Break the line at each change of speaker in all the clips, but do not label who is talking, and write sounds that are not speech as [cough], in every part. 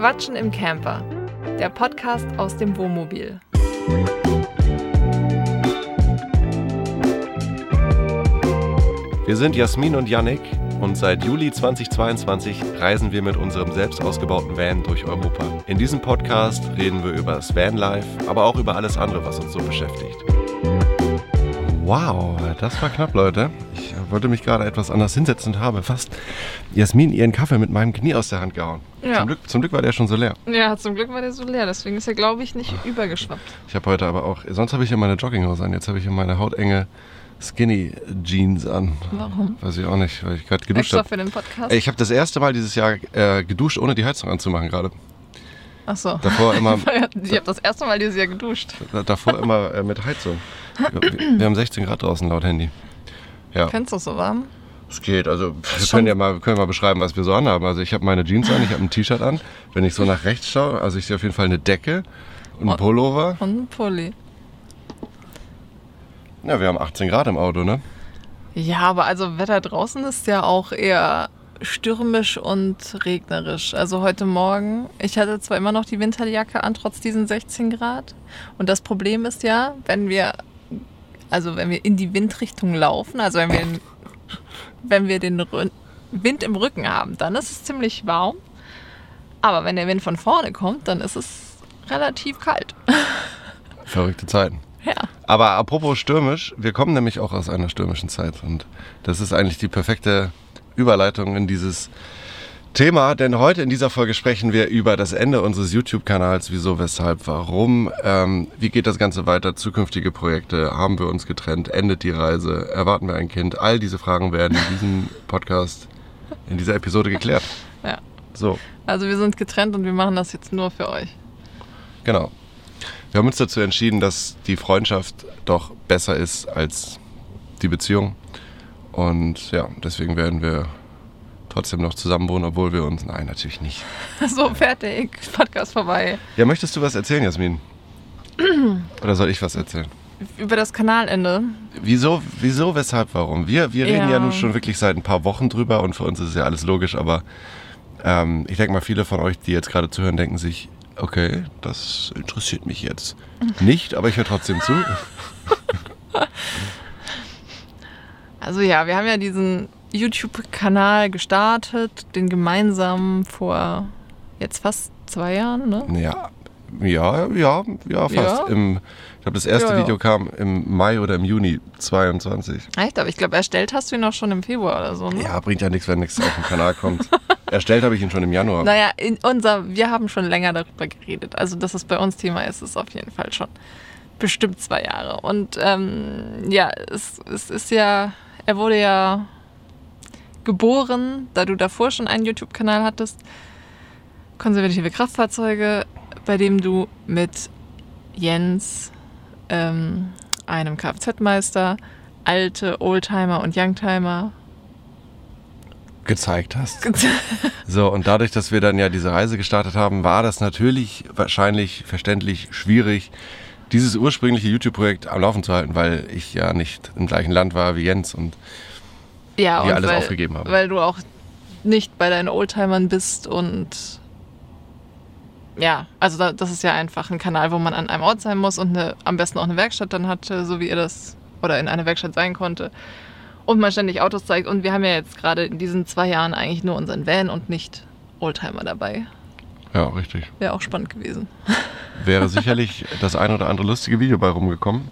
Quatschen im Camper, der Podcast aus dem Wohnmobil.
Wir sind Jasmin und Yannick und seit Juli 2022 reisen wir mit unserem selbst ausgebauten Van durch Europa. In diesem Podcast reden wir über das Vanlife, aber auch über alles andere, was uns so beschäftigt. Wow, das war knapp, Leute. Ich wollte mich gerade etwas anders hinsetzen und habe fast Jasmin ihren Kaffee mit meinem Knie aus der Hand gehauen.
Ja.
Zum, Glück, zum Glück war der schon so leer.
Ja, zum Glück war der so leer, deswegen ist er, glaube ich, nicht übergeschwappt.
Ich habe heute aber auch, sonst habe ich ja meine Jogginghose an, jetzt habe ich hier meine hautenge Skinny Jeans an.
Warum?
Weiß ich auch nicht, weil ich gerade geduscht habe.
für den Podcast?
Ich habe das erste Mal dieses Jahr äh, geduscht, ohne die Heizung anzumachen gerade.
Ach so.
Davor immer, [laughs]
Ich habe das erste Mal dieses Jahr geduscht.
davor immer äh, mit Heizung. Wir, wir haben 16 Grad draußen laut Handy. Ja,
Findest du es so warm?
es geht. Also wir können ja mal, können mal beschreiben, was wir so anhaben. Also ich habe meine Jeans an, ich habe ein T-Shirt an. Wenn ich so nach rechts schaue, also ich sehe auf jeden Fall eine Decke und einen Pullover.
Und ein Pulli.
Ja, wir haben 18 Grad im Auto, ne?
Ja, aber also Wetter draußen ist ja auch eher stürmisch und regnerisch. Also heute Morgen, ich hatte zwar immer noch die Winterjacke an, trotz diesen 16 Grad. Und das Problem ist ja, wenn wir, also wenn wir in die Windrichtung laufen, also wenn wir, den- wenn wir den Wind im Rücken haben, dann ist es ziemlich warm. Aber wenn der Wind von vorne kommt, dann ist es relativ kalt. [laughs]
Verrückte Zeiten.
Ja.
Aber apropos stürmisch, wir kommen nämlich auch aus einer stürmischen Zeit und das ist eigentlich die perfekte Überleitung in dieses Thema, denn heute in dieser Folge sprechen wir über das Ende unseres YouTube-Kanals, wieso, weshalb, warum, ähm, wie geht das Ganze weiter, zukünftige Projekte, haben wir uns getrennt, endet die Reise, erwarten wir ein Kind, all diese Fragen werden in diesem Podcast, in dieser Episode geklärt. [laughs]
Ja.
So,
Also wir sind getrennt und wir machen das jetzt nur für euch.
Genau. Wir haben uns dazu entschieden, dass die Freundschaft doch besser ist als die Beziehung. Und ja, deswegen werden wir trotzdem noch zusammen wohnen, obwohl wir uns. Nein, natürlich nicht. [laughs]
So, fertig. Podcast vorbei.
Ja, möchtest du was erzählen, Jasmin? [clears throat] Oder soll ich was erzählen?
Über das Kanalende.
Wieso, wieso, weshalb, warum? Wir, wir reden ja.
Ja.
nun schon wirklich seit ein paar Wochen drüber und für uns ist ja alles logisch, aber ähm, ich denke mal, viele von euch, die jetzt gerade zuhören, denken sich, okay, das interessiert mich jetzt [laughs] nicht, aber ich höre trotzdem zu. [laughs]
Also ja, wir haben ja diesen YouTube-Kanal gestartet, den gemeinsam vor jetzt fast zwei Jahren, ne?
Ja, ja, ja, ja, fast.
Ja?
Im, ich glaube, das erste
Ja, ja.
Video kam im Mai oder im Juni 22.
Echt? Aber ich glaube, erstellt hast du ihn auch schon im Februar oder so, ne?
Ja, bringt ja nichts, wenn nichts auf den Kanal kommt. [laughs] Erstellt habe ich ihn schon im Januar.
Naja, in unser, wir haben schon länger darüber geredet. Also, dass es bei uns Thema ist, ist auf jeden Fall schon bestimmt zwei Jahre. Und ähm, ja, es, es ist ja, er wurde ja geboren, da du davor schon einen YouTube-Kanal hattest, konservative Kraftfahrzeuge, bei dem du mit Jens, ähm, einem Kfz-Meister, alte Oldtimer und Youngtimer
gezeigt hast. So, und dadurch, dass wir dann ja diese Reise gestartet haben, war das natürlich wahrscheinlich verständlich schwierig, dieses ursprüngliche YouTube-Projekt am Laufen zu halten, weil ich ja nicht im gleichen Land war wie Jens und
ja,
wir
und
alles
weil,
aufgegeben haben.
Weil du auch nicht bei deinen Oldtimern bist und ja, also da, das ist ja einfach ein Kanal, wo man an einem Ort sein muss und eine, am besten auch eine Werkstatt dann hatte, so wie ihr das oder in einer Werkstatt sein konnte. Und man ständig Autos zeigt. Und wir haben ja jetzt gerade in diesen zwei Jahren eigentlich nur unseren Van und nicht Oldtimer dabei.
Ja, richtig.
Wäre auch spannend gewesen. [laughs]
Wäre sicherlich das ein oder andere lustige Video bei rumgekommen.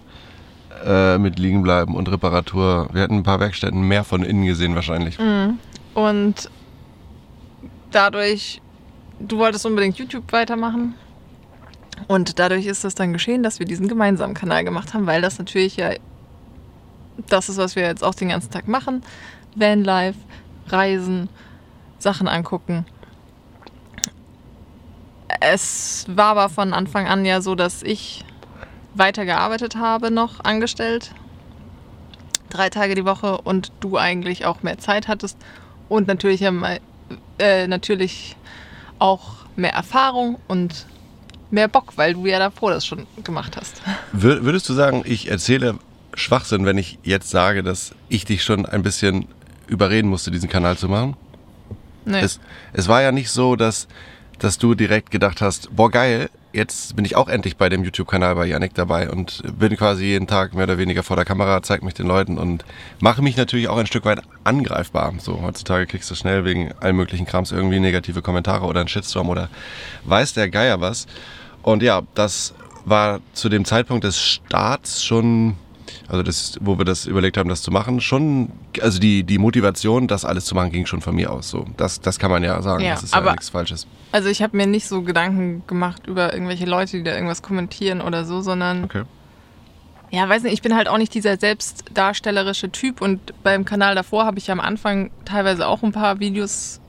Äh, mit Liegenbleiben und Reparatur. Wir hätten ein paar Werkstätten mehr von innen gesehen wahrscheinlich.
Und dadurch, du wolltest unbedingt YouTube weitermachen. Und dadurch ist es dann geschehen, dass wir diesen gemeinsamen Kanal gemacht haben, weil das natürlich ja das ist, was wir jetzt auch den ganzen Tag machen. Vanlife, Reisen, Sachen angucken. Es war aber von Anfang an ja so, dass ich weitergearbeitet habe, noch angestellt. Drei Tage die Woche und du eigentlich auch mehr Zeit hattest und natürlich, äh, natürlich auch mehr Erfahrung und mehr Bock, weil du ja davor das schon gemacht hast.
Wür- Würdest du sagen, ich erzähle Schwachsinn, wenn ich jetzt sage, dass ich dich schon ein bisschen überreden musste, diesen Kanal zu machen?
Nee.
Es, es war ja nicht so, dass dass du direkt gedacht hast, boah geil, jetzt bin ich auch endlich bei dem YouTube-Kanal bei Yannick dabei und bin quasi jeden Tag mehr oder weniger vor der Kamera, zeige mich den Leuten und mache mich natürlich auch ein Stück weit angreifbar. So, heutzutage kriegst du schnell wegen allen möglichen Krams irgendwie negative Kommentare oder einen Shitstorm oder weiß der Geier was. Und ja, das war zu dem Zeitpunkt des Starts schon also das, wo wir das überlegt haben, das zu machen, schon, also die, die Motivation, das alles zu machen, ging schon von mir aus. So, das, das kann man ja sagen.
Ja,
das ist
aber-
ja nichts Falsches.
Also ich habe mir nicht so Gedanken gemacht über irgendwelche Leute, die da irgendwas kommentieren oder so, sondern
Okay.
ja, weiß nicht, ich bin halt auch nicht dieser selbstdarstellerische Typ und beim Kanal davor habe ich ja am Anfang teilweise auch ein paar Videos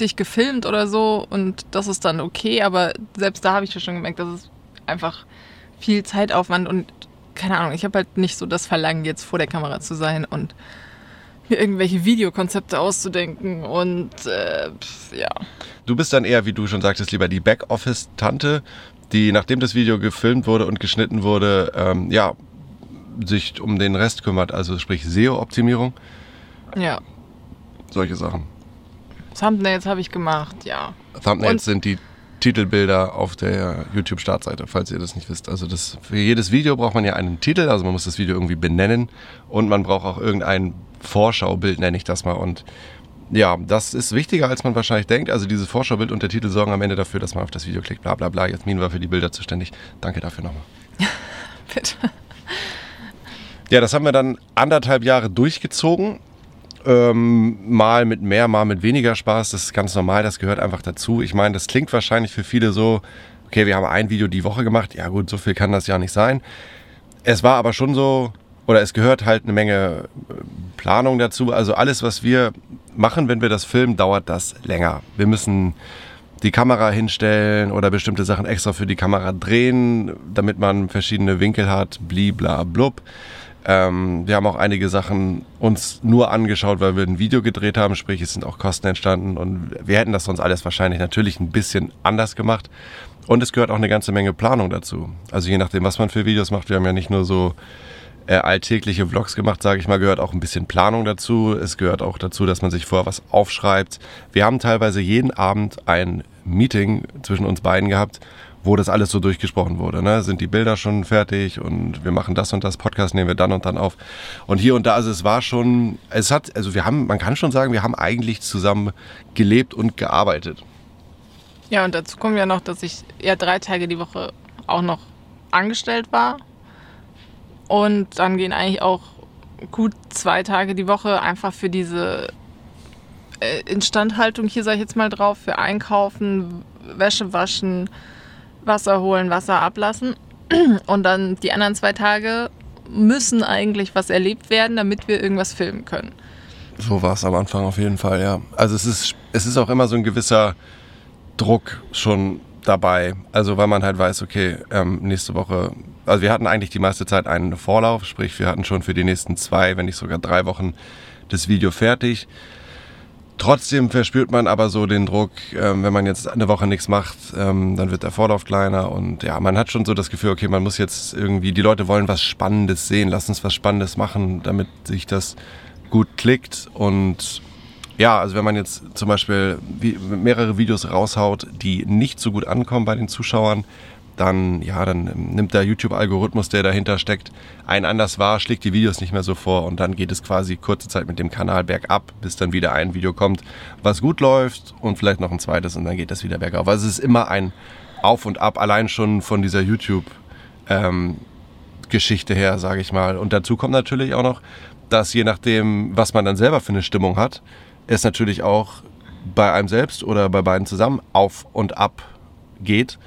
dich gefilmt oder so und das ist dann okay, aber selbst da habe ich ja schon gemerkt, das ist einfach viel Zeitaufwand und keine Ahnung, ich habe halt nicht so das Verlangen, jetzt vor der Kamera zu sein und mir irgendwelche Videokonzepte auszudenken und äh, pf, ja.
Du bist dann eher, wie du schon sagtest, lieber die Backoffice-Tante, die, nachdem das Video gefilmt wurde und geschnitten wurde, ähm, ja, sich um den Rest kümmert. Also sprich SEO-Optimierung,
Ja,
solche Sachen.
Thumbnails habe ich gemacht, ja.
Thumbnails
Und-
sind die Titelbilder auf der YouTube-Startseite, falls ihr das nicht wisst. Also das, für jedes Video braucht man ja einen Titel, also man muss das Video irgendwie benennen und man braucht auch irgendein Vorschaubild, nenne ich das mal. Und ja, das ist wichtiger, als man wahrscheinlich denkt. Also dieses Vorschaubild und der Titel sorgen am Ende dafür, dass man auf das Video klickt, bla bla bla. Jasmin war für die Bilder zuständig. Danke dafür nochmal. [laughs]
Bitte.
Ja, das haben wir dann anderthalb Jahre durchgezogen. Ähm, mal mit mehr, mal mit weniger Spaß. Das ist ganz normal, das gehört einfach dazu. Ich meine, das klingt wahrscheinlich für viele so, okay, wir haben ein Video die Woche gemacht. Ja gut, so viel kann das ja nicht sein. Es war aber schon so, oder es gehört halt eine Menge äh, Planung dazu. Also alles, was wir machen, wenn wir das filmen, dauert das länger. Wir müssen die Kamera hinstellen oder bestimmte Sachen extra für die Kamera drehen, damit man verschiedene Winkel hat, blibla blub. Ähm, wir haben auch einige Sachen uns nur angeschaut, weil wir ein Video gedreht haben, sprich es sind auch Kosten entstanden und wir hätten das sonst alles wahrscheinlich natürlich ein bisschen anders gemacht. Und es gehört auch eine ganze Menge Planung dazu. Also je nachdem, was man für Videos macht, wir haben ja nicht nur so äh, alltägliche Vlogs gemacht, sage ich mal, gehört auch ein bisschen Planung dazu. Es gehört auch dazu, dass man sich vorher was aufschreibt. Wir haben teilweise jeden Abend ein Meeting zwischen uns beiden gehabt, wo das alles so durchgesprochen wurde. Ne? Sind die Bilder schon fertig und wir machen das und das, Podcast nehmen wir dann und dann auf. Und hier und da, also es war schon, es hat, also wir haben, man kann schon sagen, wir haben eigentlich zusammen gelebt und gearbeitet.
Ja, und dazu kommt ja noch, dass ich ja drei Tage die Woche auch noch angestellt war. Und dann gehen eigentlich auch gut zwei Tage die Woche einfach für diese äh, Instandhaltung hier, sag ich jetzt mal drauf, für Einkaufen, Wäsche waschen, Wasser holen, Wasser ablassen. [clears throat] Und dann die anderen zwei Tage müssen eigentlich was erlebt werden, damit wir irgendwas filmen können.
So war es am Anfang auf jeden Fall, ja. Also es ist, es ist auch immer so ein gewisser Druck schon dabei. Also weil man halt weiß, okay, ähm, nächste Woche, also wir hatten eigentlich die meiste Zeit einen Vorlauf, sprich wir hatten schon für die nächsten zwei, wenn nicht sogar drei Wochen das Video fertig. Trotzdem verspürt man aber so den Druck, ähm, wenn man jetzt eine Woche nichts macht, ähm, dann wird der Vorlauf kleiner und ja, man hat schon so das Gefühl, okay, man muss jetzt irgendwie, die Leute wollen was Spannendes sehen, lass uns was Spannendes machen, damit sich das gut klickt und ja, also wenn man jetzt zum Beispiel mehrere Videos raushaut, die nicht so gut ankommen bei den Zuschauern, dann, ja, dann nimmt der YouTube-Algorithmus, der dahinter steckt, einen anders wahr, schlägt die Videos nicht mehr so vor und dann geht es quasi kurze Zeit mit dem Kanal bergab, bis dann wieder ein Video kommt, was gut läuft und vielleicht noch ein zweites und dann geht das wieder bergauf. Also es ist immer ein Auf und Ab, allein schon von dieser YouTube- ähm, Geschichte her, sage ich mal. Und dazu kommt natürlich auch noch, dass je nachdem, was man dann selber für eine Stimmung hat, es natürlich auch bei einem selbst oder bei beiden zusammen auf und ab geht,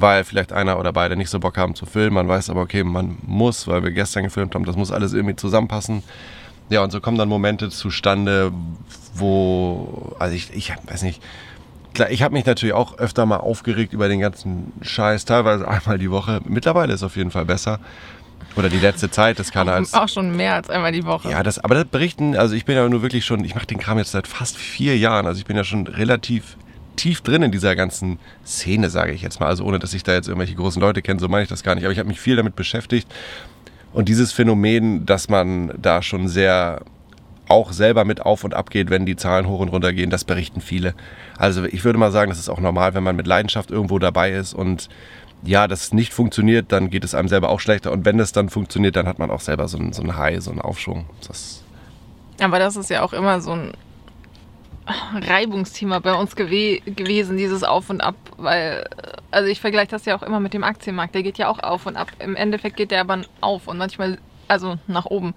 weil vielleicht einer oder beide nicht so Bock haben zu filmen. Man weiß aber, okay, man muss, weil wir gestern gefilmt haben, das muss alles irgendwie zusammenpassen. Ja, und so kommen dann Momente zustande, wo, also ich, ich weiß nicht, klar, ich habe mich natürlich auch öfter mal aufgeregt über den ganzen Scheiß, teilweise einmal die Woche. Mittlerweile ist es auf jeden Fall besser. Oder die letzte Zeit des Kanals.
Auch schon mehr als einmal die Woche.
Ja, das, aber das berichten, also ich bin ja nur wirklich schon, ich mache den Kram jetzt seit fast vier Jahren, also ich bin ja schon relativ tief drin in dieser ganzen Szene, sage ich jetzt mal, also ohne dass ich da jetzt irgendwelche großen Leute kenne, so meine ich das gar nicht, aber ich habe mich viel damit beschäftigt und dieses Phänomen, dass man da schon sehr auch selber mit auf und ab geht, wenn die Zahlen hoch und runter gehen. Das berichten viele. Also ich würde mal sagen, das ist auch normal, wenn man mit Leidenschaft irgendwo dabei ist und ja, das nicht funktioniert, dann geht es einem selber auch schlechter. Und wenn es dann funktioniert, dann hat man auch selber so einen, so einen High, so einen Aufschwung. Das
Aber das ist ja auch immer so ein Reibungsthema bei uns gew gewesen, dieses Auf und Ab, weil, also ich vergleiche das ja auch immer mit dem Aktienmarkt, der geht ja auch auf und ab. Im Endeffekt geht der aber auf und manchmal, also nach oben.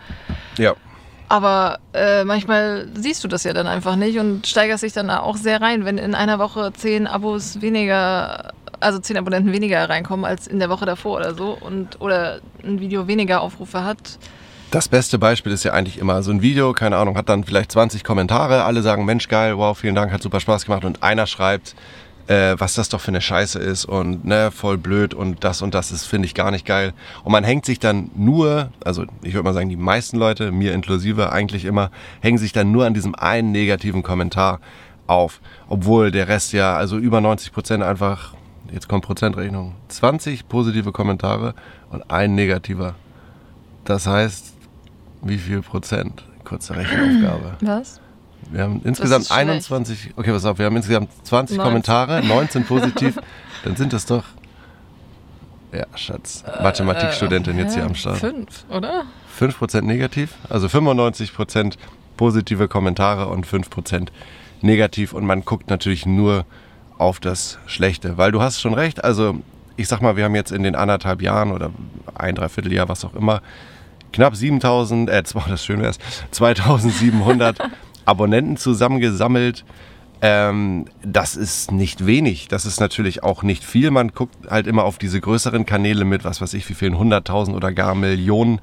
ja.
Aber äh, manchmal siehst du das ja dann einfach nicht und steigerst dich dann auch sehr rein, wenn in einer Woche zehn Abos weniger, also zehn Abonnenten weniger reinkommen als in der Woche davor oder so und oder ein Video weniger Aufrufe hat.
Das beste Beispiel ist ja eigentlich immer so ein Video, keine Ahnung, hat dann vielleicht 20 Kommentare, alle sagen, Mensch, geil, wow, vielen Dank, hat super Spaß gemacht und einer schreibt, äh, was das doch für eine Scheiße ist und ne, voll blöd und das und das ist, finde ich gar nicht geil. Und man hängt sich dann nur, also ich würde mal sagen, die meisten Leute, mir inklusive eigentlich immer, hängen sich dann nur an diesem einen negativen Kommentar auf. Obwohl der Rest ja, also über 90 Prozent einfach, jetzt kommt Prozentrechnung, 20 positive Kommentare und ein negativer. Das heißt, wie viel Prozent? Kurze Rechenaufgabe. [clears throat]
Was?
Wir haben insgesamt
ist schlecht.
21, okay, pass auf, wir haben insgesamt 20
19.
Kommentare, [laughs] 19 positiv, dann sind das doch, ja, Schatz, Mathematikstudentin jetzt hier am Start.
Fünf, oder?
5% negativ, also 95% positive Kommentare und 5% negativ und man guckt natürlich nur auf das Schlechte, weil du hast schon recht, also ich sag mal, wir haben jetzt in den anderthalb Jahren oder ein, dreiviertel Jahr, was auch immer, knapp 7000, äh, [laughs] zwei- das schön wär's, 2700 [laughs] Abonnenten zusammengesammelt. Ähm, das ist nicht wenig. Das ist natürlich auch nicht viel. Man guckt halt immer auf diese größeren Kanäle mit, was weiß ich, wie vielen 100.000 oder gar Millionen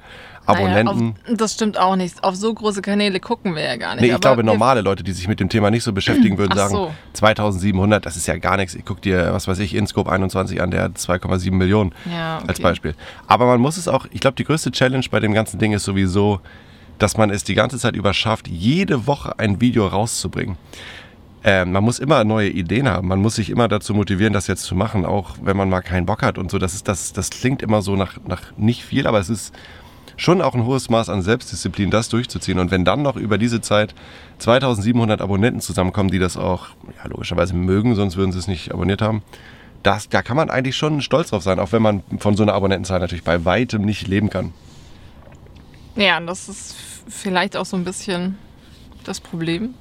Abonnenten.
Naja, auf, das stimmt auch nicht. Auf so große Kanäle gucken wir ja gar nicht.
Nee, ich
aber
glaube, normale Leute, die sich mit dem Thema nicht so beschäftigen, würden sagen,
so.
2700, das ist ja gar nichts. Ich guck dir, was weiß ich, Inscope 21 an, der hat 2,7 Millionen
Ja, okay.
als Beispiel. Aber man muss es auch, ich glaube, die größte Challenge bei dem ganzen Ding ist sowieso, dass man es die ganze Zeit über schafft, jede Woche ein Video rauszubringen. Ähm, man muss immer neue Ideen haben. Man muss sich immer dazu motivieren, das jetzt zu machen, auch wenn man mal keinen Bock hat und so. Das, ist, das, das klingt immer so nach, nach nicht viel, aber es ist schon auch ein hohes Maß an Selbstdisziplin, das durchzuziehen. Und wenn dann noch über diese Zeit 2700 Abonnenten zusammenkommen, die das auch ja, logischerweise mögen, sonst würden sie es nicht abonniert haben, das, da kann man eigentlich schon stolz drauf sein, auch wenn man von so einer Abonnentenzahl natürlich bei weitem nicht leben kann.
Ja, und das ist vielleicht auch so ein bisschen das Problem,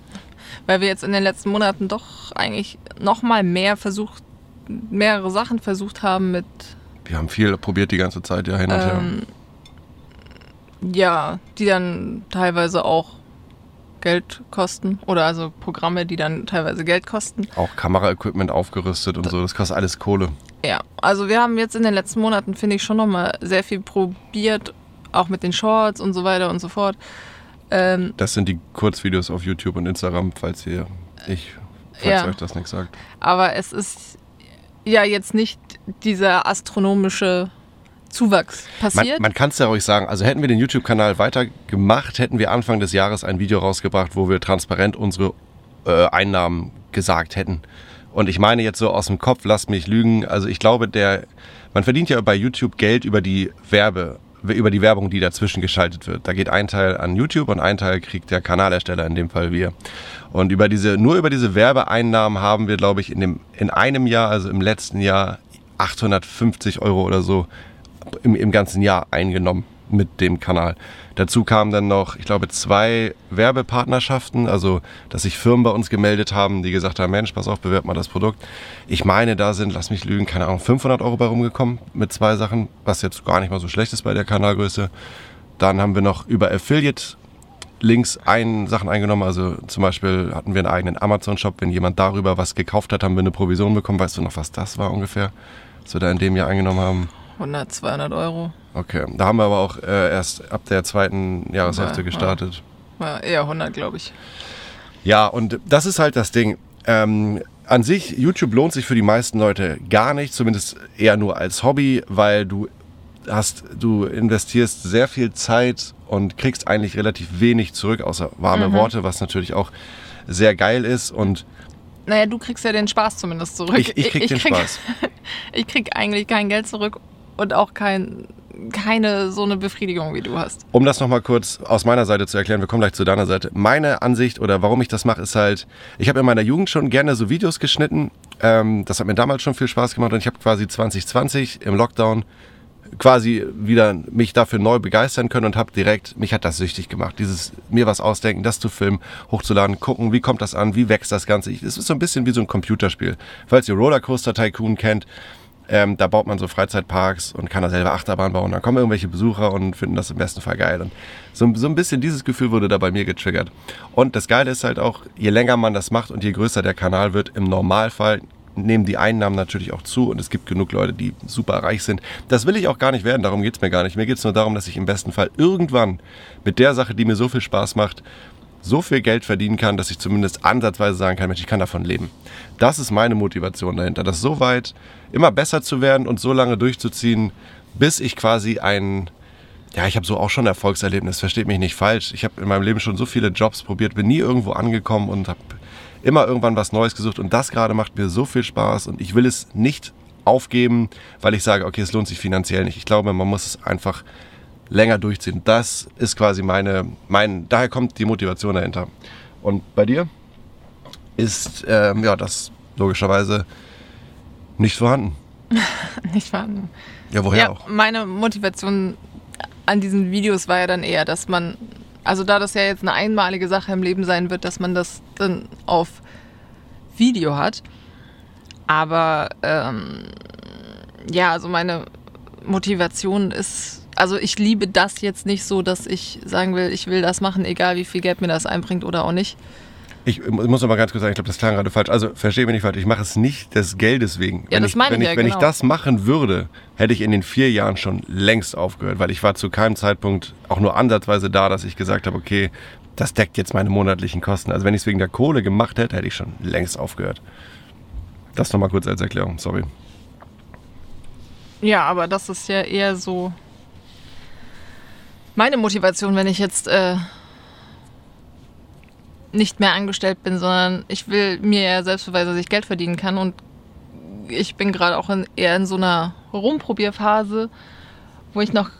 weil wir jetzt in den letzten Monaten doch eigentlich noch mal mehr versucht, mehrere Sachen versucht haben mit,
Wir haben viel probiert die ganze Zeit, ja, hin und her.
Ja, die dann teilweise auch Geld kosten oder also Programme, die dann teilweise Geld kosten.
Auch Kameraequipment aufgerüstet und so, das kostet alles Kohle.
Ja, also wir haben jetzt in den letzten Monaten, finde ich, schon nochmal sehr viel probiert, auch mit den Shorts und so weiter und so fort. Ähm,
Das sind die Kurzvideos auf YouTube und Instagram, falls ihr, ich, falls
Ja.
euch das nichts sagt.
aber es ist ja jetzt nicht dieser astronomische Zuwachs
Man,
passiert.
man kann es ja ruhig sagen, also hätten wir den YouTube-Kanal weitergemacht, hätten wir Anfang des Jahres ein Video rausgebracht, wo wir transparent unsere äh, Einnahmen gesagt hätten. Und ich meine jetzt so aus dem Kopf, lasst mich lügen, also ich glaube, der, man verdient ja bei YouTube Geld über die Werbe, über die Werbung, die dazwischen geschaltet wird. Da geht ein Teil an YouTube und ein Teil kriegt der Kanalersteller, in dem Fall wir. Und über diese, nur über diese Werbeeinnahmen haben wir, glaube ich, in, dem, in einem Jahr, also im letzten Jahr, 850 Euro oder so im, im ganzen Jahr eingenommen mit dem Kanal. Dazu kamen dann noch, ich glaube, zwei Werbepartnerschaften, also dass sich Firmen bei uns gemeldet haben, die gesagt haben, Mensch, pass auf, bewerb mal das Produkt. Ich meine, da sind, lass mich lügen, keine Ahnung, 500 Euro bei rumgekommen mit zwei Sachen, was jetzt gar nicht mal so schlecht ist bei der Kanalgröße. Dann haben wir noch über Affiliate Links ein, Sachen eingenommen. Also zum Beispiel hatten wir einen eigenen Amazon-Shop. Wenn jemand darüber was gekauft hat, haben wir eine Provision bekommen. Weißt du noch, was das war ungefähr? Was wir da in dem Jahr eingenommen haben?
100, 200 Euro.
Okay, da haben wir aber auch äh, erst ab der zweiten Jahreshälfte
Ja,
gestartet.
Ja, eher 100, glaube ich.
Ja, und das ist halt das Ding. Ähm, an sich, YouTube lohnt sich für die meisten Leute gar nicht, zumindest eher nur als Hobby, weil du hast, du investierst sehr viel Zeit und kriegst eigentlich relativ wenig zurück, außer warme Worte, was natürlich auch sehr geil ist. Und
Naja, du kriegst ja den Spaß zumindest zurück.
ich, ich krieg den Spaß. [laughs]
Ich krieg eigentlich kein Geld zurück und auch kein, keine so eine Befriedigung, wie du hast.
Um das nochmal kurz aus meiner Seite zu erklären, wir kommen gleich zu deiner Seite. Meine Ansicht oder warum ich das mache, ist halt, ich habe in meiner Jugend schon gerne so Videos geschnitten. Ähm, das hat mir damals schon viel Spaß gemacht und ich habe quasi 2020 im Lockdown quasi wieder mich dafür neu begeistern können und habe direkt, mich hat das süchtig gemacht, dieses mir was ausdenken, das zu filmen, hochzuladen, gucken, wie kommt das an, wie wächst das Ganze. Es ist so ein bisschen wie so ein Computerspiel. Falls ihr Rollercoaster Tycoon kennt, ähm, da baut man so Freizeitparks und kann da selber Achterbahn bauen. Dann kommen irgendwelche Besucher und finden das im besten Fall geil. Und so, so ein bisschen dieses Gefühl wurde da bei mir getriggert. Und das Geile ist halt auch, je länger man das macht und je größer der Kanal wird, im Normalfall nehmen die Einnahmen natürlich auch zu und es gibt genug Leute, die super reich sind. Das will ich auch gar nicht werden, darum geht es mir gar nicht. Mir geht es nur darum, dass ich im besten Fall irgendwann mit der Sache, die mir so viel Spaß macht, so viel Geld verdienen kann, dass ich zumindest ansatzweise sagen kann, Mensch, ich kann davon leben. Das ist meine Motivation dahinter, das so weit immer besser zu werden und so lange durchzuziehen, bis ich quasi ein, ja, ich habe so auch schon Erfolgserlebnis, versteht mich nicht falsch. Ich habe in meinem Leben schon so viele Jobs probiert, bin nie irgendwo angekommen und habe immer irgendwann was Neues gesucht und das gerade macht mir so viel Spaß und ich will es nicht aufgeben, weil ich sage, okay, es lohnt sich finanziell nicht. Ich glaube, man muss es einfach länger durchziehen. Das ist quasi meine, mein, daher kommt die Motivation dahinter. Und bei dir ist ähm, ja das logischerweise nicht vorhanden. [laughs]
nicht vorhanden.
Ja, woher
ja,
auch?
Meine Motivation an diesen Videos war ja dann eher, dass man also da das ja jetzt eine einmalige Sache im Leben sein wird, dass man das dann auf Video hat. Aber ähm, ja, also meine Motivation ist, also ich liebe das jetzt nicht so, dass ich sagen will, ich will das machen, egal wie viel Geld mir das einbringt oder auch nicht.
Ich muss noch mal ganz kurz sagen, ich glaube, das klang gerade falsch. Also verstehe mich nicht falsch, ich mache es nicht des Geldes wegen.
Ja,
wenn
das
ich,
meine
wenn
ich ja,
Wenn
genau.
ich das machen würde, hätte ich in den vier Jahren schon längst aufgehört, weil ich war zu keinem Zeitpunkt auch nur ansatzweise da, dass ich gesagt habe, okay, das deckt jetzt meine monatlichen Kosten. Also wenn ich es wegen der Kohle gemacht hätte, hätte ich schon längst aufgehört. Das noch mal kurz als Erklärung, sorry.
Ja, aber das ist ja eher so meine Motivation, wenn ich jetzt äh, nicht mehr angestellt bin, sondern ich will mir ja selbst beweisen, dass ich Geld verdienen kann und ich bin gerade auch in, eher in so einer Rumprobierphase, wo ich noch,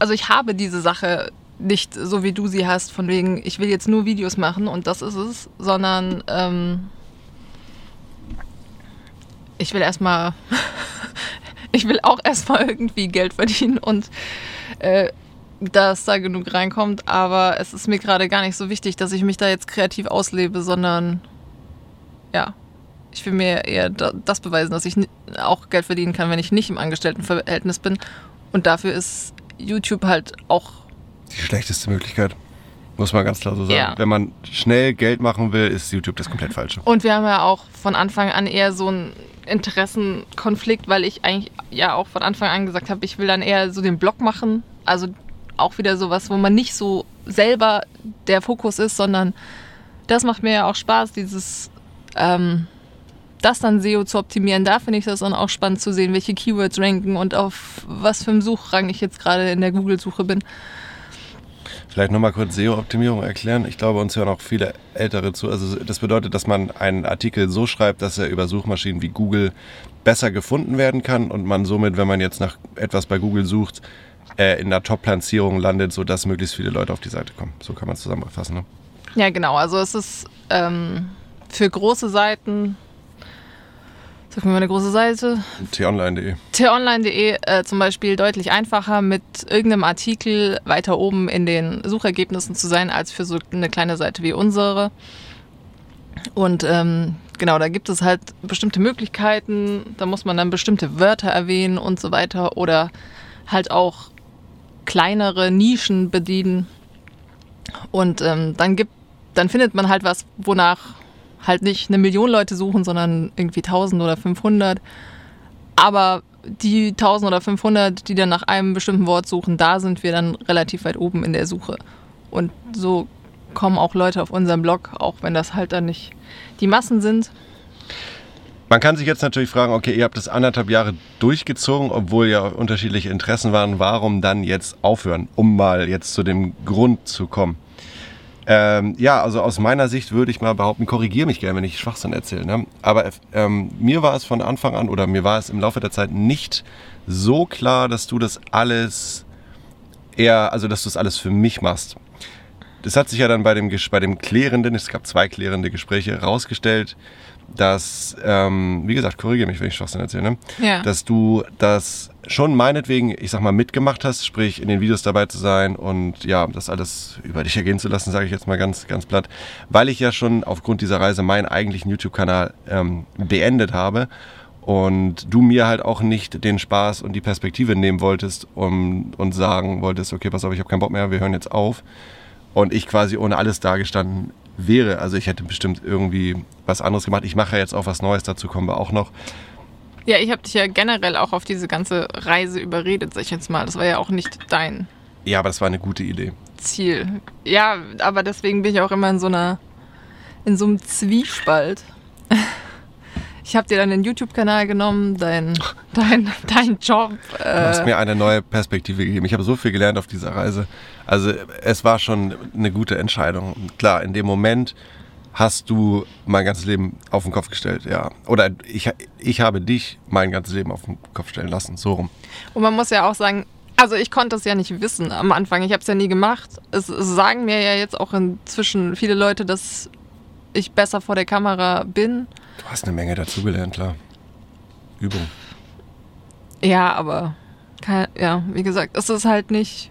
also ich habe diese Sache nicht so wie du sie hast, von wegen, ich will jetzt nur Videos machen und das ist es, sondern ähm, ich will erstmal, [laughs] ich will auch erstmal irgendwie Geld verdienen und äh, dass da genug reinkommt, aber es ist mir gerade gar nicht so wichtig, dass ich mich da jetzt kreativ auslebe, sondern ja, ich will mir eher das beweisen, dass ich auch Geld verdienen kann, wenn ich nicht im Angestelltenverhältnis bin. Und dafür ist YouTube halt auch
die schlechteste Möglichkeit. Muss man ganz klar so sagen.
Ja.
Wenn man schnell Geld machen will, ist YouTube das komplett falsche.
Und wir haben ja auch von Anfang an eher so einen Interessenkonflikt, weil ich eigentlich ja auch von Anfang an gesagt habe, ich will dann eher so den Blog machen. Also auch wieder sowas, wo man nicht so selber der Fokus ist, sondern das macht mir ja auch Spaß, dieses ähm, das dann SEO zu optimieren. Da finde ich das dann auch spannend zu sehen, welche Keywords ranken und auf was für einem Suchrang ich jetzt gerade in der Google-Suche bin.
Vielleicht nochmal kurz SEO-Optimierung erklären. Ich glaube, uns hören auch viele Ältere zu. Also das bedeutet, dass man einen Artikel so schreibt, dass er über Suchmaschinen wie Google besser gefunden werden kann und man somit, wenn man jetzt nach etwas bei Google sucht, äh, in der Top-Platzierung landet, sodass möglichst viele Leute auf die Seite kommen. So kann man es zusammenfassen. Ne?
Ja, genau. Also es ist ähm, für große Seiten, sag mir mal eine große Seite,
t-online.de.
t-online.de äh, zum Beispiel deutlich einfacher, mit irgendeinem Artikel weiter oben in den Suchergebnissen zu sein, als für so eine kleine Seite wie unsere. Und ähm, genau, da gibt es halt bestimmte Möglichkeiten, da muss man dann bestimmte Wörter erwähnen und so weiter oder halt auch kleinere Nischen bedienen. Und ähm, dann gibt, dann findet man halt was, wonach halt nicht eine Million Leute suchen, sondern irgendwie 1000 oder 500. Aber die 1000 oder 500, die dann nach einem bestimmten Wort suchen, da sind wir dann relativ weit oben in der Suche. Und so kommen auch Leute auf unseren Blog, auch wenn das halt dann nicht die Massen sind.
Man kann sich jetzt natürlich fragen, okay, ihr habt das anderthalb Jahre durchgezogen, obwohl ja unterschiedliche Interessen waren. Warum dann jetzt aufhören, um mal jetzt zu dem Grund zu kommen? Ähm, ja, also aus meiner Sicht würde ich mal behaupten, korrigiere mich gerne, wenn ich Schwachsinn erzähle. Ne? Aber ähm, mir war es von Anfang an oder mir war es im Laufe der Zeit nicht so klar, dass du das alles eher, also dass du das alles für mich machst. Das hat sich ja dann bei dem, bei dem klärenden, es gab zwei klärende Gespräche, rausgestellt, dass, ähm, wie gesagt, korrigiere mich, wenn ich Schwachsinn erzähle, ne?
Ja.
dass du das schon meinetwegen, ich sag mal, mitgemacht hast, sprich in den Videos dabei zu sein und ja, das alles über dich ergehen zu lassen, sage ich jetzt mal ganz, ganz platt, weil ich ja schon aufgrund dieser Reise meinen eigentlichen YouTube-Kanal ähm, beendet habe und du mir halt auch nicht den Spaß und die Perspektive nehmen wolltest um, und sagen wolltest, okay, pass auf, ich habe keinen Bock mehr, wir hören jetzt auf und ich quasi ohne alles dagestanden wäre. Also ich hätte bestimmt irgendwie was anderes gemacht. Ich mache ja jetzt auch was Neues, dazu kommen wir auch noch.
Ja, ich habe dich ja generell auch auf diese ganze Reise überredet, sag ich jetzt mal. Das war ja auch nicht dein
Ja, aber das war eine gute Idee.
Ziel. Ja, aber deswegen bin ich auch immer in so einer, in so einem Zwiespalt. Ich habe dir dann den YouTube-Kanal genommen, dein, [laughs] dein, dein Job.
Du hast
Äh,
mir eine neue Perspektive gegeben. Ich habe so viel gelernt auf dieser Reise. Also es war schon eine gute Entscheidung. Und klar, in dem Moment hast du mein ganzes Leben auf den Kopf gestellt, ja. Oder ich, ich habe dich mein ganzes Leben auf den Kopf stellen lassen, so rum.
und man muss ja auch sagen, also ich konnte es ja nicht wissen am Anfang. Ich habe es ja nie gemacht. Es, es sagen mir ja jetzt auch inzwischen viele Leute, dass ich besser vor der Kamera bin.
Du hast eine Menge dazugelernt, klar. Übung.
Ja, aber kein, ja, wie gesagt, es ist halt nicht.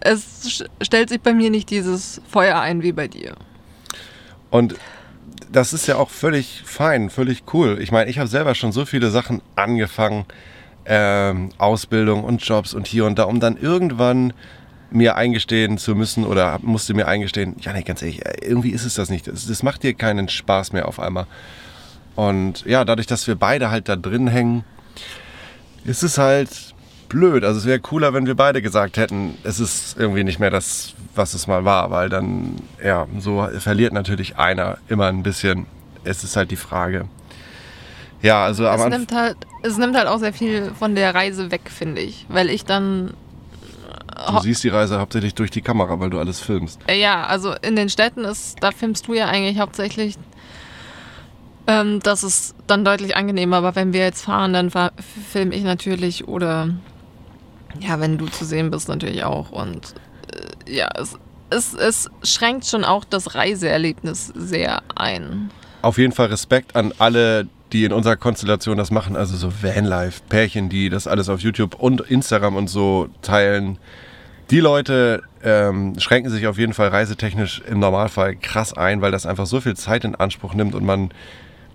Es stellt sich bei mir nicht dieses Feuer ein wie bei dir.
Und das ist ja auch völlig fein, völlig cool. Ich meine, ich habe selber schon so viele Sachen angefangen, ähm, Ausbildung und Jobs und hier und da, um dann irgendwann mir eingestehen zu müssen oder musste mir eingestehen, ja, nee, ganz ehrlich, äh, irgendwie ist es das nicht. Das, das macht dir keinen Spaß mehr auf einmal. Und ja, dadurch, dass wir beide halt da drin hängen, ist es halt blöd. Also es wäre cooler, wenn wir beide gesagt hätten, es ist irgendwie nicht mehr das, was es mal war, weil dann, ja, so verliert natürlich einer immer ein bisschen. Es ist halt die Frage. Ja, also
Es nimmt, halt, es nimmt halt auch sehr viel von der Reise weg, finde ich. Weil ich dann.
Du siehst die Reise hauptsächlich durch die Kamera, weil du alles filmst.
Äh, ja, also in den Städten ist, da filmst du ja eigentlich hauptsächlich. Ähm, das ist dann deutlich angenehmer, aber wenn wir jetzt fahren, dann filme ich natürlich oder ja, wenn du zu sehen bist, natürlich auch. Und äh, ja, es, es, es schränkt schon auch das Reiseerlebnis sehr ein.
Auf jeden Fall Respekt an alle, die in unserer Konstellation das machen, also so Vanlife, Pärchen, die das alles auf YouTube und Instagram und so teilen. Die Leute ähm, schränken sich auf jeden Fall reisetechnisch im Normalfall krass ein, weil das einfach so viel Zeit in Anspruch nimmt und man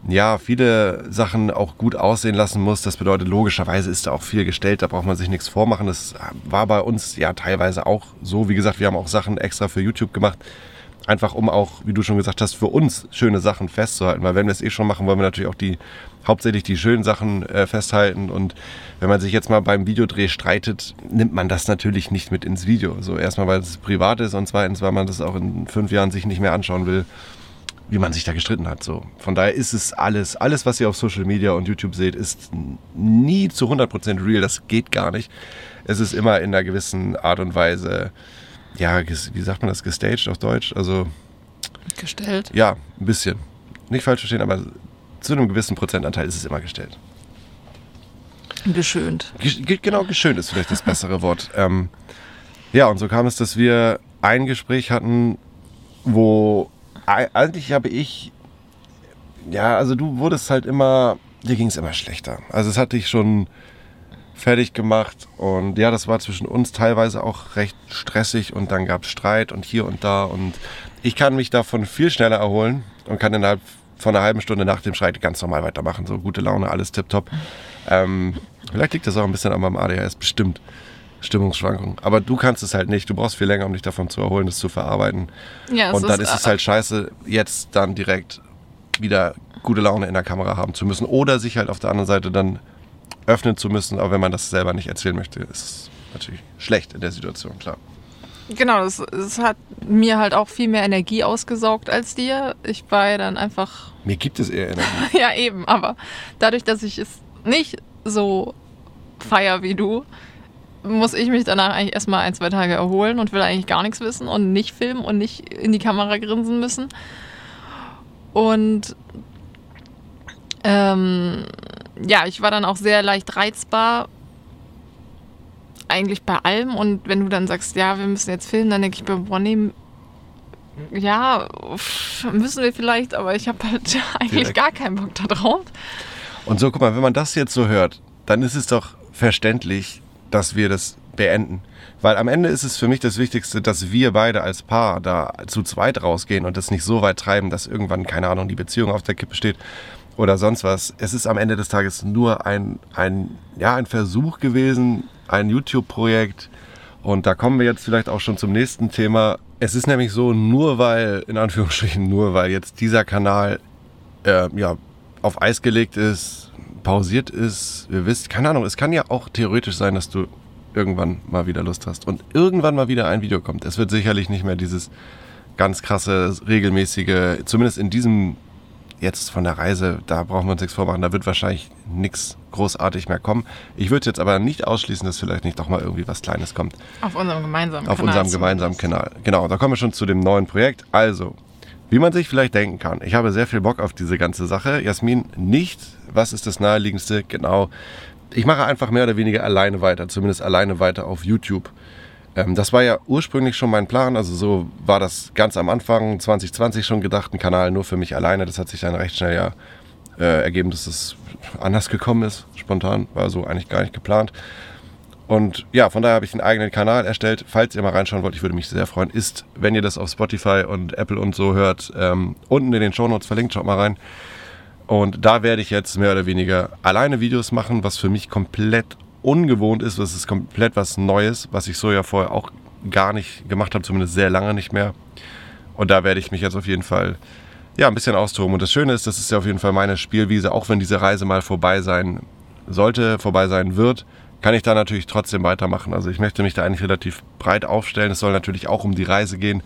ja viele Sachen auch gut aussehen lassen muss. Das bedeutet, logischerweise ist da auch viel gestellt, da braucht man sich nichts vormachen. Das war bei uns ja teilweise auch so. Wie gesagt, wir haben auch Sachen extra für YouTube gemacht, einfach um auch, wie du schon gesagt hast, für uns schöne Sachen festzuhalten. Weil wenn wir es eh schon machen, wollen wir natürlich auch die hauptsächlich die schönen Sachen äh, festhalten. Und wenn man sich jetzt mal beim Videodreh streitet, nimmt man das natürlich nicht mit ins Video. So erstmal, weil es privat ist und zweitens, weil man das auch in fünf Jahren sich nicht mehr anschauen will, wie man sich da gestritten hat. So. Von daher ist es alles, alles, was ihr auf Social Media und YouTube seht, ist nie zu 100% real. Das geht gar nicht. Es ist immer in einer gewissen Art und Weise, ja, wie sagt man das, gestaged auf Deutsch? Also,
Gestellt.
ja, ein bisschen. Nicht falsch verstehen, aber zu einem gewissen Prozentanteil ist es immer gestellt.
Geschönt.
Ge- ge- Genau, geschönt ist vielleicht das bessere Wort. [laughs] Ähm, ja, und so kam es, dass wir ein Gespräch hatten, wo ei- eigentlich habe ich, ja, also du wurdest halt immer, dir ging es immer schlechter. Also es hat dich schon fertig gemacht und ja, das war zwischen uns teilweise auch recht stressig und dann gab es Streit und hier und da und ich kann mich davon viel schneller erholen und kann innerhalb von einer halben Stunde nach dem Streit ganz normal weitermachen. So gute Laune, alles tipptopp. Ähm, vielleicht liegt das auch ein bisschen an meinem ADHS, bestimmt. Stimmungsschwankungen. Aber du kannst es halt nicht. Du brauchst viel länger, um dich davon zu erholen, das zu verarbeiten.
Ja,
und dann ist
äh,
es halt scheiße, jetzt dann direkt wieder gute Laune in der Kamera haben zu müssen. Oder sich halt auf der anderen Seite dann öffnen zu müssen. Aber wenn man das selber nicht erzählen möchte, ist es natürlich schlecht in der Situation, klar.
Genau, es, es hat mir halt auch viel mehr Energie ausgesaugt als dir. Ich war ja dann einfach,
Mir gibt es eher Energie. [laughs]
ja eben, aber dadurch, dass ich es nicht so feier wie du, muss ich mich danach eigentlich erstmal ein, zwei Tage erholen und will eigentlich gar nichts wissen und nicht filmen und nicht in die Kamera grinsen müssen. Und ähm, ja, ich war dann auch sehr leicht reizbar. Eigentlich bei allem. Und wenn du dann sagst, ja, wir müssen jetzt filmen, dann denke ich bei boah, nee, ja, müssen wir vielleicht, aber ich habe halt [laughs] eigentlich Direkt. gar keinen Bock da drauf.
Und so, guck mal, wenn man das jetzt so hört, dann ist es doch verständlich, dass wir das beenden. Weil am Ende ist es für mich das Wichtigste, dass wir beide als Paar da zu zweit rausgehen und das nicht so weit treiben, dass irgendwann, keine Ahnung, die Beziehung auf der Kippe steht oder sonst was. Es ist am Ende des Tages nur ein, ein, ja, ein Versuch gewesen, ein YouTube-Projekt. Und da kommen wir jetzt vielleicht auch schon zum nächsten Thema. Es ist nämlich so, nur weil, in Anführungsstrichen, nur weil jetzt dieser Kanal äh, ja, auf Eis gelegt ist, pausiert ist, ihr wisst, keine Ahnung, es kann ja auch theoretisch sein, dass du irgendwann mal wieder Lust hast und irgendwann mal wieder ein Video kommt. Es wird sicherlich nicht mehr dieses ganz krasse, regelmäßige, zumindest in diesem jetzt von der Reise, da brauchen wir uns nichts vormachen, da wird wahrscheinlich nichts großartig mehr kommen. Ich würde jetzt aber nicht ausschließen, dass vielleicht nicht doch mal irgendwie was Kleines kommt.
Auf unserem gemeinsamen
Auf Kanal. Auf unserem gemeinsamen Kanal. Genau, da kommen wir schon zu dem neuen Projekt. Also, wie man sich vielleicht denken kann, ich habe sehr viel Bock auf diese ganze Sache. Jasmin, nicht, was ist das naheliegendste? Genau. Ich mache einfach mehr oder weniger alleine weiter, zumindest alleine weiter auf YouTube. Ähm, das war ja ursprünglich schon mein Plan. Also so war das ganz am Anfang 2020 schon gedacht, ein Kanal nur für mich alleine. Das hat sich dann recht schnell ja äh, ergeben, dass es anders gekommen ist. Spontan war so eigentlich gar nicht geplant. Und ja, von daher habe ich einen eigenen Kanal erstellt. Falls ihr mal reinschauen wollt, ich würde mich sehr freuen, ist, wenn ihr das auf Spotify und Apple und so hört, ähm, unten in den Shownotes verlinkt, schaut mal rein. Und da werde ich jetzt mehr oder weniger alleine Videos machen, was für mich komplett ungewohnt ist. Das ist komplett was Neues, was ich so ja vorher auch gar nicht gemacht habe, zumindest sehr lange nicht mehr. Und da werde ich mich jetzt auf jeden Fall ja, ein bisschen austoben. Und das Schöne ist, das ist ja auf jeden Fall meine Spielwiese, auch wenn diese Reise mal vorbei sein sollte, vorbei sein wird, kann ich da natürlich trotzdem weitermachen. Also ich möchte mich da eigentlich relativ breit aufstellen. Es soll natürlich auch um die Reise gehen.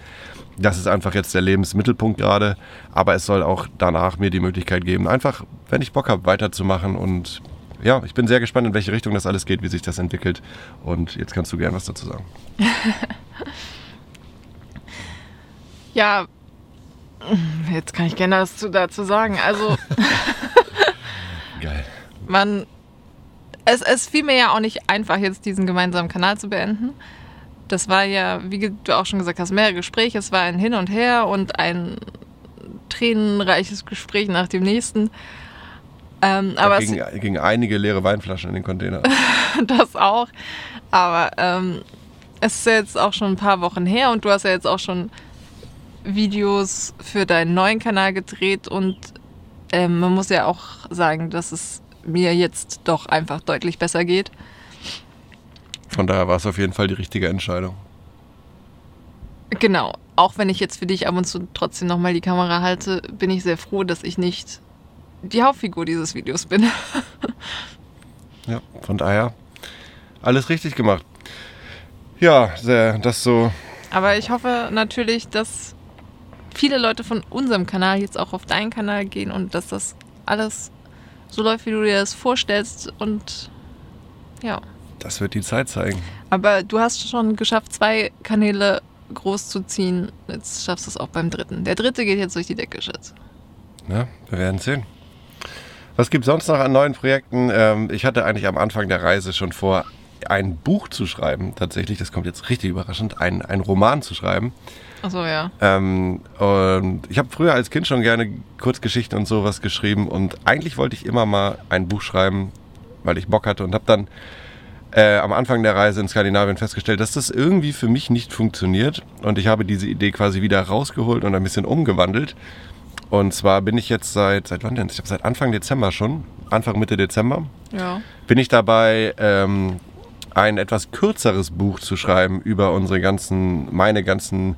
Das ist einfach jetzt der Lebensmittelpunkt gerade. Aber es soll auch danach mir die Möglichkeit geben, einfach, wenn ich Bock habe, weiterzumachen und ja, ich bin sehr gespannt, in welche Richtung das alles geht, wie sich das entwickelt. Und jetzt kannst du gern was dazu sagen. [laughs]
ja, jetzt kann ich gerne was dazu sagen. Also, [laughs]
geil.
Man, es, es fiel mir ja auch nicht einfach, jetzt diesen gemeinsamen Kanal zu beenden. Das war ja, wie du auch schon gesagt hast, mehrere Gespräche. Es war ein Hin und Her und ein tränenreiches Gespräch nach dem nächsten.
Ähm, aber da ging, ging einige leere Weinflaschen in den Container. [laughs]
das auch. Aber ähm, es ist ja jetzt auch schon ein paar Wochen her und du hast ja jetzt auch schon Videos für deinen neuen Kanal gedreht und ähm, man muss ja auch sagen, dass es mir jetzt doch einfach deutlich besser geht.
Von daher war es auf jeden Fall die richtige Entscheidung.
Genau. Auch wenn ich jetzt für dich ab und zu trotzdem nochmal die Kamera halte, bin ich sehr froh, dass ich nicht die Hauptfigur dieses Videos bin. [laughs]
ja, von daher alles richtig gemacht. Ja, sehr, das so.
Aber ich hoffe natürlich, dass viele Leute von unserem Kanal jetzt auch auf deinen Kanal gehen und dass das alles so läuft, wie du dir das vorstellst und ja.
Das wird die Zeit zeigen.
Aber du hast schon geschafft, zwei Kanäle groß zu ziehen. Jetzt schaffst du es auch beim dritten. Der dritte geht jetzt durch die Decke, Schatz.
Ja, wir werden sehen. Was gibt es sonst noch an neuen Projekten? Ähm, ich hatte eigentlich am Anfang der Reise schon vor, ein Buch zu schreiben. Tatsächlich, das kommt jetzt richtig überraschend, ein, ein Roman zu schreiben.
Achso, ja.
Ähm, und ich habe früher als Kind schon gerne Kurzgeschichten und sowas geschrieben und eigentlich wollte ich immer mal ein Buch schreiben, weil ich Bock hatte und habe dann äh, am Anfang der Reise in Skandinavien festgestellt, dass das irgendwie für mich nicht funktioniert und ich habe diese Idee quasi wieder rausgeholt und ein bisschen umgewandelt und zwar bin ich jetzt seit, seit wann denn? Ich habe seit Anfang Dezember schon, Anfang Mitte Dezember,
ja.
bin ich dabei, ähm, ein etwas kürzeres Buch zu schreiben über unsere ganzen, meine ganzen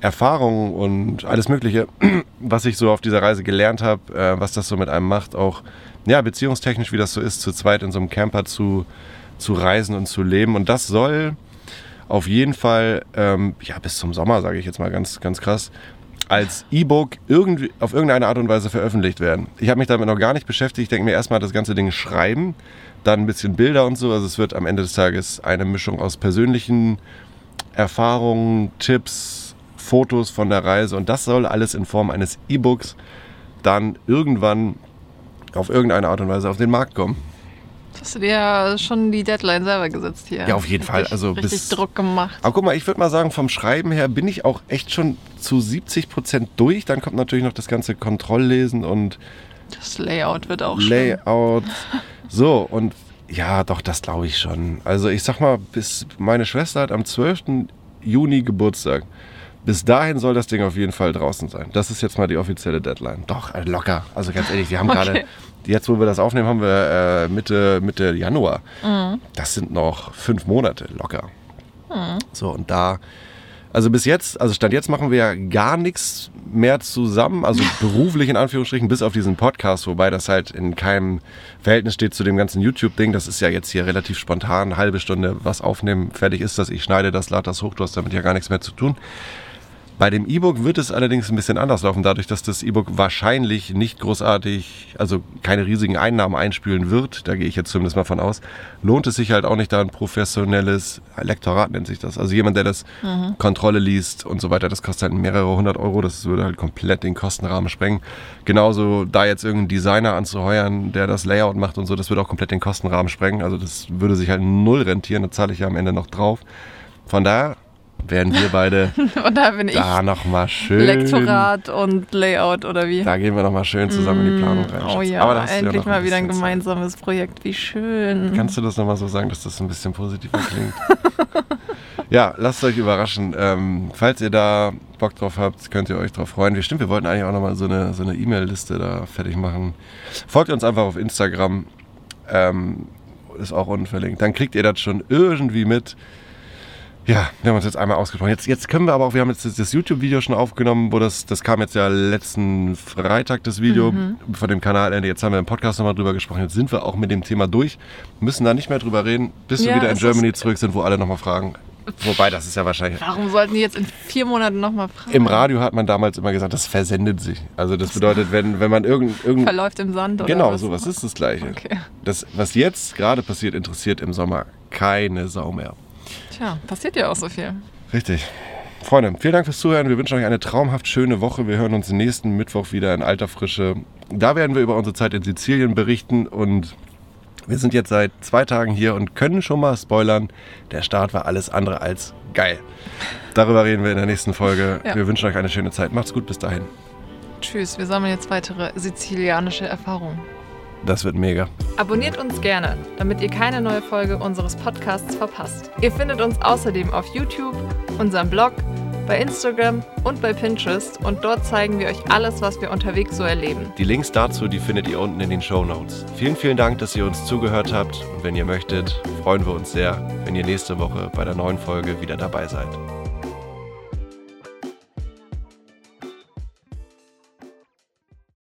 Erfahrungen und alles Mögliche, [clears throat] was ich so auf dieser Reise gelernt habe, äh, was das so mit einem macht, auch ja, beziehungstechnisch, wie das so ist, zu zweit in so einem Camper zu, zu reisen und zu leben. Und das soll auf jeden Fall, ähm, ja, bis zum Sommer, sage ich jetzt mal ganz, ganz krass, als E-Book irgendwie auf irgendeine Art und Weise veröffentlicht werden. Ich habe mich damit noch gar nicht beschäftigt. Ich denke mir erstmal das ganze Ding schreiben, dann ein bisschen Bilder und so. Also es wird am Ende des Tages eine Mischung aus persönlichen Erfahrungen, Tipps, Fotos von der Reise und das soll alles in Form eines E-Books dann irgendwann auf irgendeine Art und Weise auf den Markt kommen.
Hast du dir ja schon die Deadline selber gesetzt hier.
Ja, auf jeden Fall. Also
richtig
bis,
Druck gemacht.
Aber guck mal, ich würde mal sagen, vom Schreiben her bin ich auch echt schon zu 70 Prozent durch. Dann kommt natürlich noch das ganze Kontrolllesen und
Das Layout wird auch schön.
Layout. So, und ja, doch, das glaube ich schon. Also ich sag mal, bis meine Schwester hat am 12. Juni Geburtstag. Bis dahin soll das Ding auf jeden Fall draußen sein. Das ist jetzt mal die offizielle Deadline. Doch, äh, locker. Also ganz ehrlich, wir haben
Okay.
gerade, jetzt wo wir das aufnehmen, haben wir äh, Mitte, Mitte Januar. Das sind noch fünf Monate locker. So, und da, also bis jetzt, also Stand jetzt machen wir ja gar nichts mehr zusammen, also [laughs] beruflich in Anführungsstrichen, bis auf diesen Podcast, wobei das halt in keinem Verhältnis steht zu dem ganzen YouTube-Ding. Das ist ja jetzt hier relativ spontan, eine halbe Stunde was aufnehmen, fertig ist das, ich schneide das, lade das hoch, du hast damit ja gar nichts mehr zu tun. Bei dem E-Book wird es allerdings ein bisschen anders laufen, dadurch, dass das E-Book wahrscheinlich nicht großartig, also keine riesigen Einnahmen einspülen wird, da gehe ich jetzt zumindest mal von aus, lohnt es sich halt auch nicht da ein professionelles Lektorat nennt sich das. Also jemand, der das Kontrolle liest und so weiter, das kostet halt mehrere hundert Euro, das würde halt komplett den Kostenrahmen sprengen. Genauso da jetzt irgendeinen Designer anzuheuern, der das Layout macht und so, das würde auch komplett den Kostenrahmen sprengen. Also das würde sich halt null rentieren, da zahle ich ja am Ende noch drauf. Von daher werden wir beide [laughs]
Und da bin ich
da nochmal schön.
Lektorat und Layout oder wie?
Da gehen wir nochmal schön zusammen in die Planung rein.
oh
Schatz.
ja,
Aber ja
endlich
noch
mal wieder ein
bisschen Zeit.
gemeinsames Projekt. Wie schön.
Kannst du das nochmal so sagen, dass das ein bisschen positiver klingt? [laughs] ja, lasst euch überraschen. Ähm, falls ihr da Bock drauf habt, könnt ihr euch drauf freuen. Wir, stimmt, wir wollten eigentlich auch nochmal so eine so eine E-Mail-Liste da fertig machen. Folgt uns einfach auf Instagram. Ähm, ist auch unten verlinkt. Dann kriegt ihr das schon irgendwie mit. Ja, wir haben uns jetzt einmal ausgesprochen. Jetzt, jetzt können wir aber auch, wir haben jetzt das, das YouTube-Video schon aufgenommen, wo das, das kam jetzt ja letzten Freitag, das Video von dem Kanalende. Jetzt haben wir im Podcast nochmal drüber gesprochen. Jetzt sind wir auch mit dem Thema durch. Müssen da nicht mehr drüber reden, bis wir
Ja,
wieder in Germany zurück sind, wo alle nochmal fragen. Wobei, das ist ja wahrscheinlich.
Warum sollten die jetzt in vier Monaten nochmal fragen?
Im Radio hat man damals immer gesagt, das versendet sich. Also das bedeutet, wenn, wenn man irgend, irgend
Verläuft im Sand oder
Genau,
was?
sowas ist das Gleiche.
Okay.
Das, was jetzt gerade passiert, interessiert im Sommer keine Sau mehr.
Tja, passiert ja auch so viel.
Richtig. Freunde, vielen Dank fürs Zuhören. Wir wünschen euch eine traumhaft schöne Woche. Wir hören uns nächsten Mittwoch wieder in alter Frische. Da werden wir über unsere Zeit in Sizilien berichten und wir sind jetzt seit zwei Tagen hier und können schon mal spoilern, der Start war alles andere als geil. Darüber reden wir in der nächsten Folge.
Ja.
Wir wünschen euch eine schöne Zeit. Macht's gut bis dahin.
Tschüss, wir sammeln jetzt weitere sizilianische Erfahrungen.
Das wird mega.
Abonniert uns gerne, damit ihr keine neue Folge unseres Podcasts verpasst. Ihr findet uns außerdem auf YouTube, unserem Blog, bei Instagram und bei Pinterest und dort zeigen wir euch alles, was wir unterwegs so erleben.
Die Links dazu, die findet ihr unten in den Show Notes. Vielen, vielen Dank, dass ihr uns zugehört habt. Und wenn ihr möchtet, freuen wir uns sehr, wenn ihr nächste Woche bei der neuen Folge wieder dabei seid.